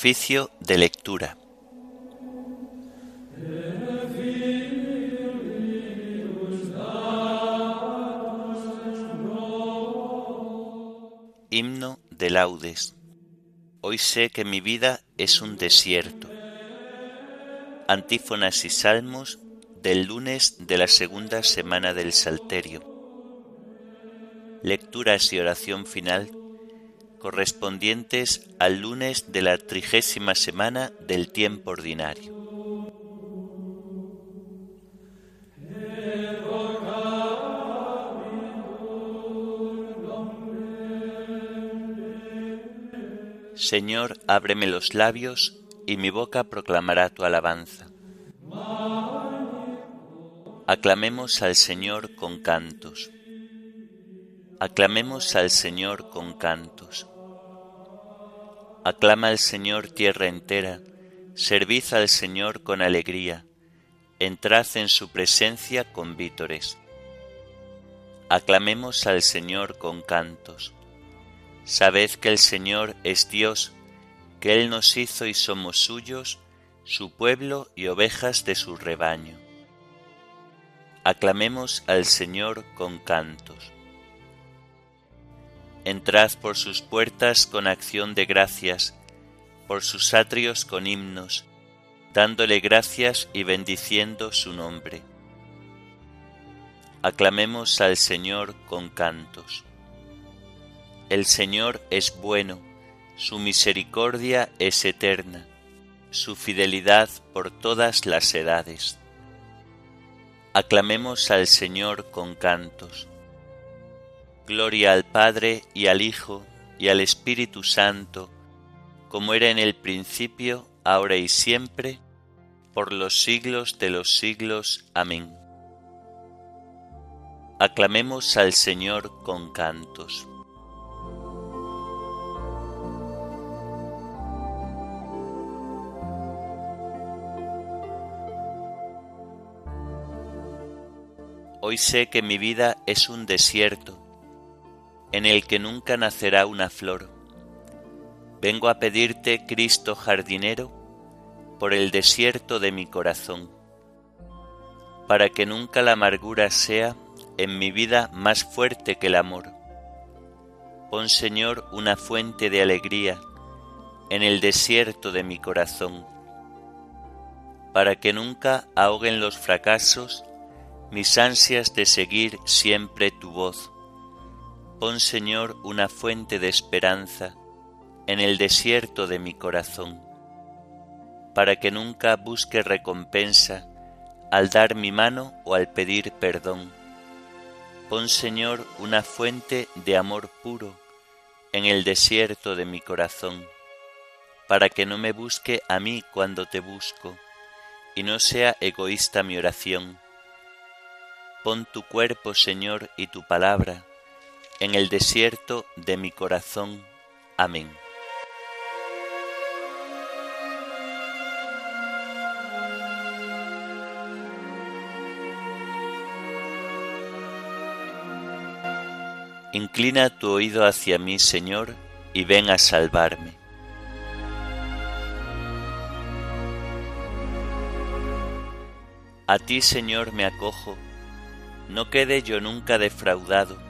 Oficio de lectura. Himno de laudes. Hoy sé que mi vida es un desierto. Antífonas y salmos del lunes de la segunda semana del Salterio. Lecturas y oración final correspondientes al lunes de la trigésima semana del tiempo ordinario. Señor, ábreme los labios, y mi boca proclamará tu alabanza. Aclamemos al Señor con cantos. Aclamemos al Señor con cantos. Aclama al Señor tierra entera, servid al Señor con alegría, entrad en su presencia con vítores. Aclamemos al Señor con cantos. Sabed que el Señor es Dios, que Él nos hizo y somos suyos, su pueblo y ovejas de su rebaño. Aclamemos al Señor con cantos. Entrad por sus puertas con acción de gracias, por sus atrios con himnos, dándole gracias y bendiciendo su nombre. Aclamemos al Señor con cantos. El Señor es bueno, su misericordia es eterna, su fidelidad por todas las edades. Aclamemos al Señor con cantos. Gloria al Padre y al Hijo y al Espíritu Santo, como era en el principio, ahora y siempre, por los siglos de los siglos. Amén. Aclamemos al Señor con cantos. Hoy sé que mi vida es un desierto en el que nunca nacerá una flor. Vengo a pedirte, Cristo jardinero, por el desierto de mi corazón, para que nunca la amargura sea en mi vida más fuerte que el amor. Pon, Señor, una fuente de alegría en el desierto de mi corazón, para que nunca ahoguen los fracasos mis ansias de seguir siempre tu voz Pon, Señor, una fuente de esperanza en el desierto de mi corazón, para que nunca busque recompensa al dar mi mano o al pedir perdón. Pon, Señor, una fuente de amor puro en el desierto de mi corazón, para que no me busque a mí cuando te busco, y no sea egoísta mi oración. Pon tu cuerpo, Señor, y tu palabra en el desierto de mi corazón. Amén. Inclina tu oído hacia mí, Señor, y ven a salvarme. A ti, Señor, me acojo, no quede yo nunca defraudado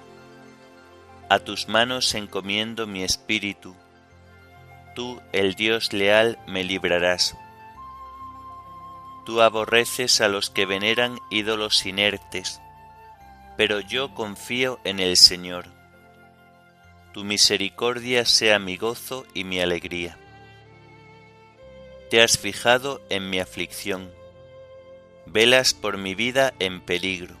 a tus manos encomiendo mi espíritu, tú, el Dios leal, me librarás. Tú aborreces a los que veneran ídolos inertes, pero yo confío en el Señor. Tu misericordia sea mi gozo y mi alegría. Te has fijado en mi aflicción, velas por mi vida en peligro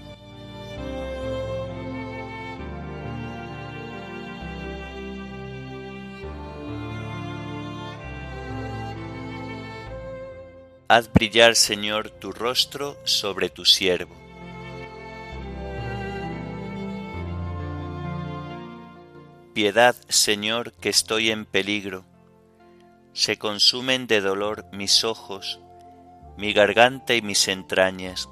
Haz brillar, Señor, tu rostro sobre tu siervo. Piedad, Señor, que estoy en peligro. Se consumen de dolor mis ojos, mi garganta y mis entrañas.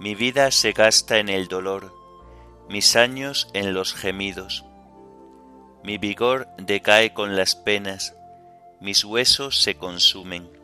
Mi vida se gasta en el dolor, mis años en los gemidos. Mi vigor decae con las penas, mis huesos se consumen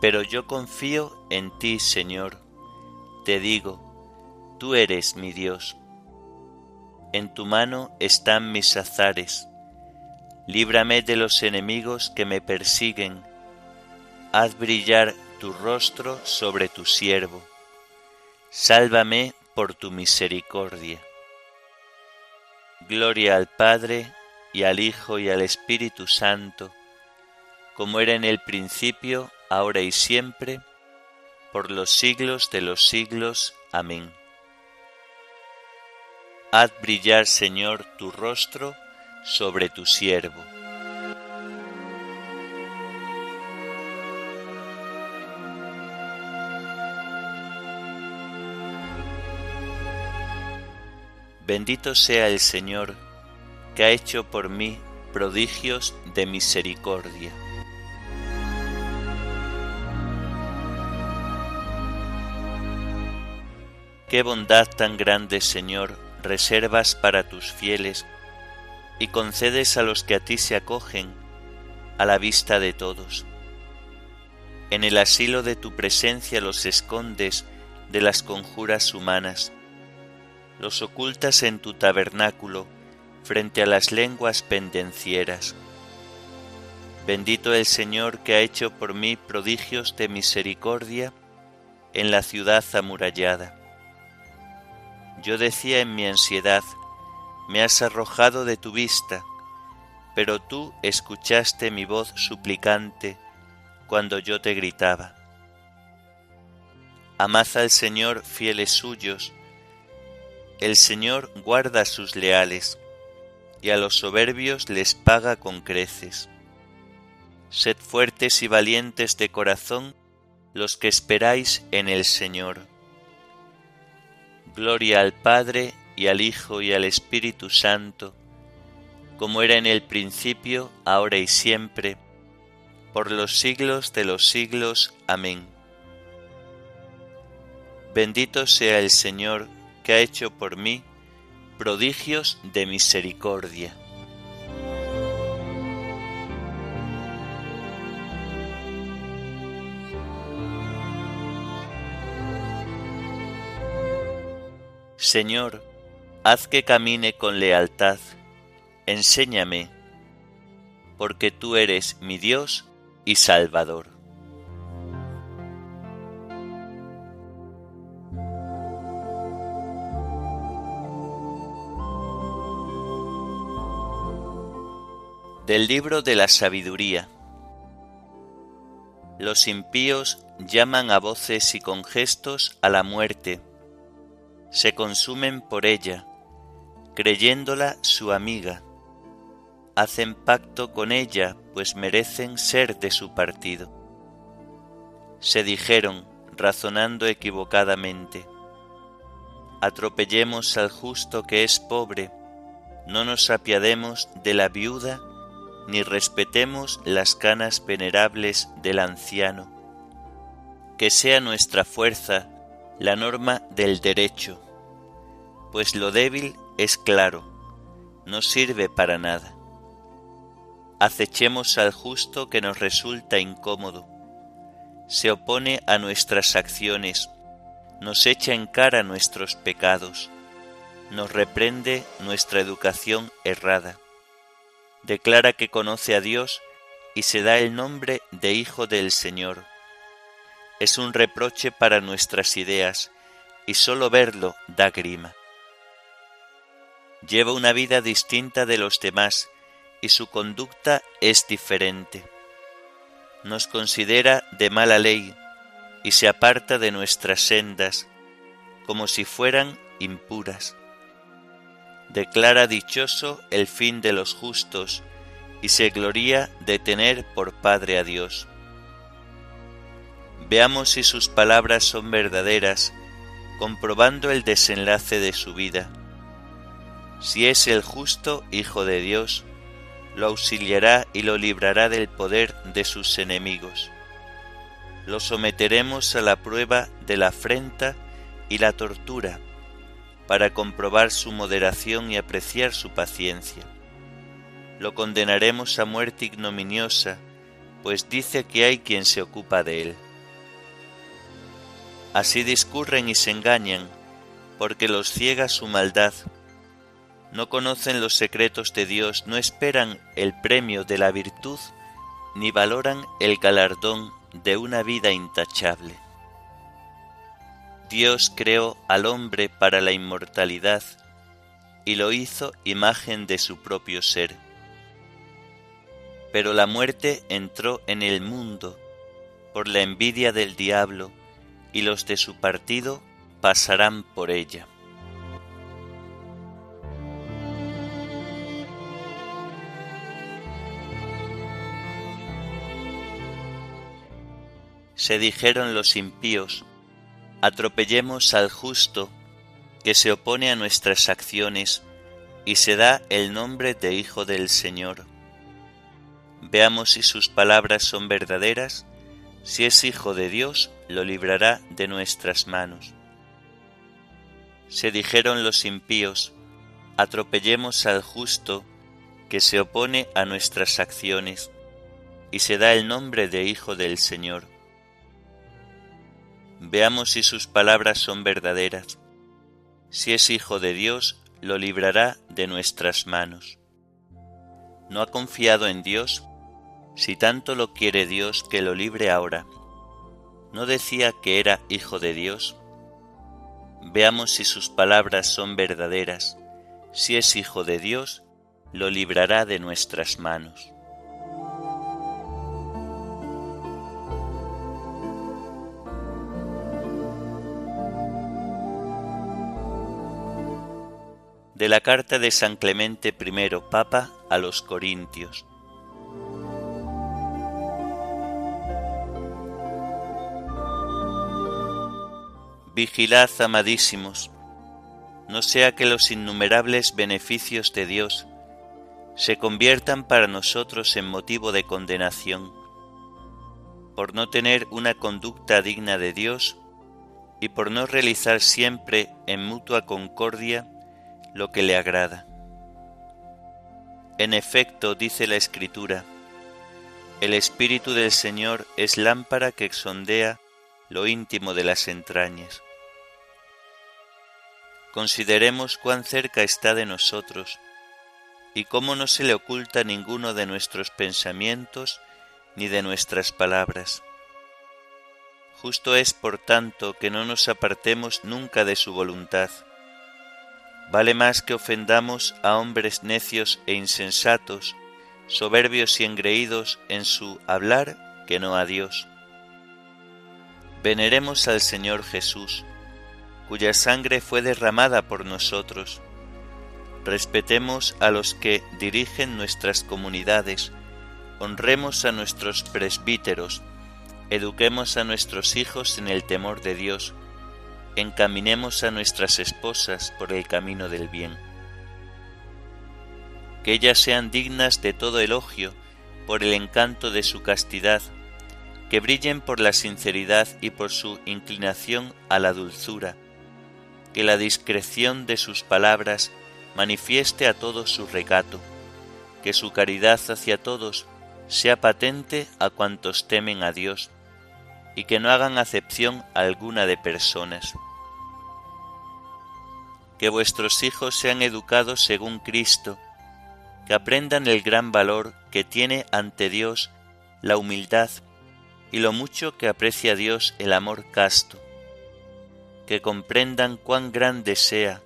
Pero yo confío en ti, Señor. Te digo, tú eres mi Dios. En tu mano están mis azares. Líbrame de los enemigos que me persiguen. Haz brillar tu rostro sobre tu siervo. Sálvame por tu misericordia. Gloria al Padre, y al Hijo, y al Espíritu Santo, como era en el principio, ahora y siempre, por los siglos de los siglos. Amén. Haz brillar, Señor, tu rostro sobre tu siervo. Bendito sea el Señor, que ha hecho por mí prodigios de misericordia. Qué bondad tan grande, Señor, reservas para tus fieles y concedes a los que a ti se acogen a la vista de todos. En el asilo de tu presencia los escondes de las conjuras humanas, los ocultas en tu tabernáculo frente a las lenguas pendencieras. Bendito el Señor que ha hecho por mí prodigios de misericordia en la ciudad amurallada yo decía en mi ansiedad, me has arrojado de tu vista, pero tú escuchaste mi voz suplicante cuando yo te gritaba. Amad al Señor fieles suyos, el Señor guarda a sus leales, y a los soberbios les paga con creces. Sed fuertes y valientes de corazón los que esperáis en el Señor. Gloria al Padre y al Hijo y al Espíritu Santo, como era en el principio, ahora y siempre, por los siglos de los siglos. Amén. Bendito sea el Señor que ha hecho por mí prodigios de misericordia. Señor, haz que camine con lealtad, enséñame, porque tú eres mi Dios y Salvador. Del libro de la sabiduría. Los impíos llaman a voces y con gestos a la muerte se consumen por ella, creyéndola su amiga. Hacen pacto con ella, pues merecen ser de su partido. Se dijeron, razonando equivocadamente, atropellemos al justo que es pobre, no nos apiademos de la viuda, ni respetemos las canas venerables del anciano. que sea nuestra fuerza la norma del derecho, pues lo débil es claro, no sirve para nada. Acechemos al justo que nos resulta incómodo, se opone a nuestras acciones, nos echa en cara nuestros pecados, nos reprende nuestra educación errada, declara que conoce a Dios y se da el nombre de Hijo del Señor. Es un reproche para nuestras ideas y sólo verlo da grima. Lleva una vida distinta de los demás y su conducta es diferente. Nos considera de mala ley y se aparta de nuestras sendas como si fueran impuras. Declara dichoso el fin de los justos y se gloría de tener por Padre a Dios. Veamos si sus palabras son verdaderas, comprobando el desenlace de su vida. Si es el justo Hijo de Dios, lo auxiliará y lo librará del poder de sus enemigos. Lo someteremos a la prueba de la afrenta y la tortura, para comprobar su moderación y apreciar su paciencia lo condenaremos a muerte ignominiosa, pues dice que hay quien se ocupa de él. Así discurren y se engañan, porque los ciega su maldad. No conocen los secretos de Dios, no esperan el premio de la virtud, ni valoran el galardón de una vida intachable. Dios creó al hombre para la inmortalidad y lo hizo imagen de su propio ser pero la muerte entró en el mundo por la envidia del diablo, y los de su partido pasarán por ella. Se dijeron los impíos, atropellemos al justo que se opone a nuestras acciones y se da el nombre de Hijo del Señor. Veamos si sus palabras son verdaderas. Si es hijo de Dios, lo librará de nuestras manos. Se dijeron los impíos, atropellemos al justo que se opone a nuestras acciones, y se da el nombre de Hijo del Señor. Veamos si sus palabras son verdaderas. Si es Hijo de Dios, lo librará de nuestras manos. ¿No ha confiado en Dios si tanto lo quiere Dios que lo libre ahora. ¿No decía que era hijo de Dios? Veamos si sus palabras son verdaderas. Si es hijo de Dios, lo librará de nuestras manos. De la carta de San Clemente I, Papa, a los Corintios. Vigilad, amadísimos, no sea que los innumerables beneficios de Dios se conviertan para nosotros en motivo de condenación, por no tener una conducta digna de Dios y por no realizar siempre en mutua concordia lo que le agrada. En efecto, dice la Escritura, el Espíritu del Señor es lámpara que sondea lo íntimo de las entrañas. Consideremos cuán cerca está de nosotros y cómo no se le oculta ninguno de nuestros pensamientos ni de nuestras palabras. Justo es, por tanto, que no nos apartemos nunca de su voluntad. Vale más que ofendamos a hombres necios e insensatos, soberbios y engreídos en su hablar, que no a Dios. Veneremos al Señor Jesús, cuya sangre fue derramada por nosotros. Respetemos a los que dirigen nuestras comunidades, honremos a nuestros presbíteros, eduquemos a nuestros hijos en el temor de Dios, encaminemos a nuestras esposas por el camino del bien. Que ellas sean dignas de todo elogio por el encanto de su castidad, que brillen por la sinceridad y por su inclinación a la dulzura, que la discreción de sus palabras manifieste a todos su recato, que su caridad hacia todos sea patente a cuantos temen a Dios, y que no hagan acepción alguna de personas. Que vuestros hijos sean educados según Cristo, que aprendan el gran valor que tiene ante Dios la humildad y lo mucho que aprecia Dios el amor casto, que comprendan cuán grande sea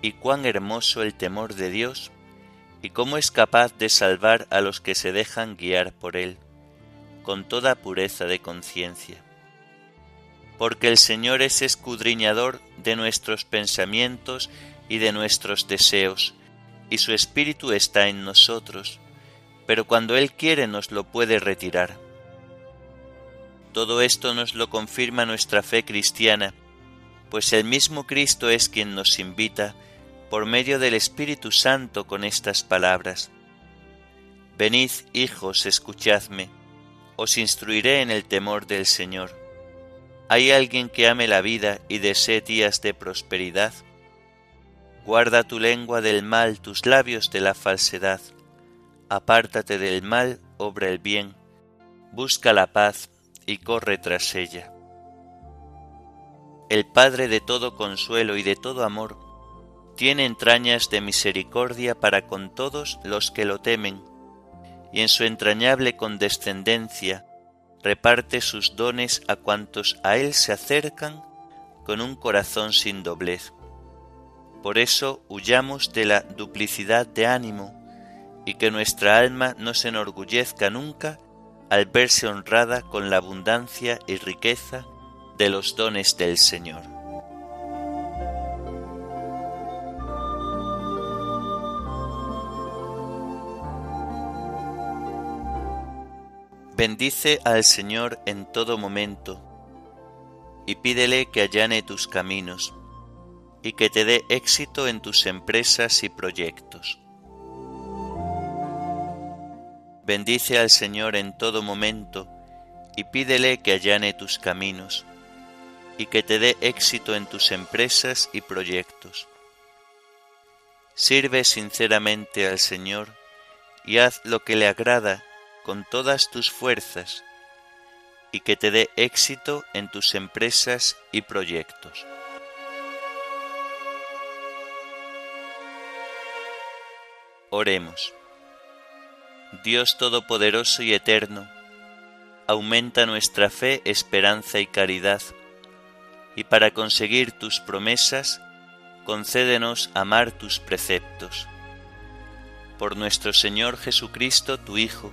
y cuán hermoso el temor de Dios y cómo es capaz de salvar a los que se dejan guiar por Él, con toda pureza de conciencia. Porque el Señor es escudriñador de nuestros pensamientos y de nuestros deseos, y su Espíritu está en nosotros, pero cuando Él quiere nos lo puede retirar. Todo esto nos lo confirma nuestra fe cristiana, pues el mismo Cristo es quien nos invita por medio del Espíritu Santo con estas palabras. Venid, hijos, escuchadme, os instruiré en el temor del Señor. ¿Hay alguien que ame la vida y desee días de prosperidad? Guarda tu lengua del mal, tus labios de la falsedad. Apártate del mal, obra el bien. Busca la paz y corre tras ella. El Padre de todo consuelo y de todo amor, tiene entrañas de misericordia para con todos los que lo temen, y en su entrañable condescendencia reparte sus dones a cuantos a Él se acercan con un corazón sin doblez. Por eso huyamos de la duplicidad de ánimo y que nuestra alma no se enorgullezca nunca al verse honrada con la abundancia y riqueza de los dones del Señor. Bendice al Señor en todo momento, y pídele que allane tus caminos, y que te dé éxito en tus empresas y proyectos. Bendice al Señor en todo momento, y pídele que allane tus caminos, y que te dé éxito en tus empresas y proyectos. Sirve sinceramente al Señor, y haz lo que le agrada con todas tus fuerzas y que te dé éxito en tus empresas y proyectos. Oremos. Dios Todopoderoso y Eterno, aumenta nuestra fe, esperanza y caridad, y para conseguir tus promesas, concédenos amar tus preceptos. Por nuestro Señor Jesucristo, tu Hijo,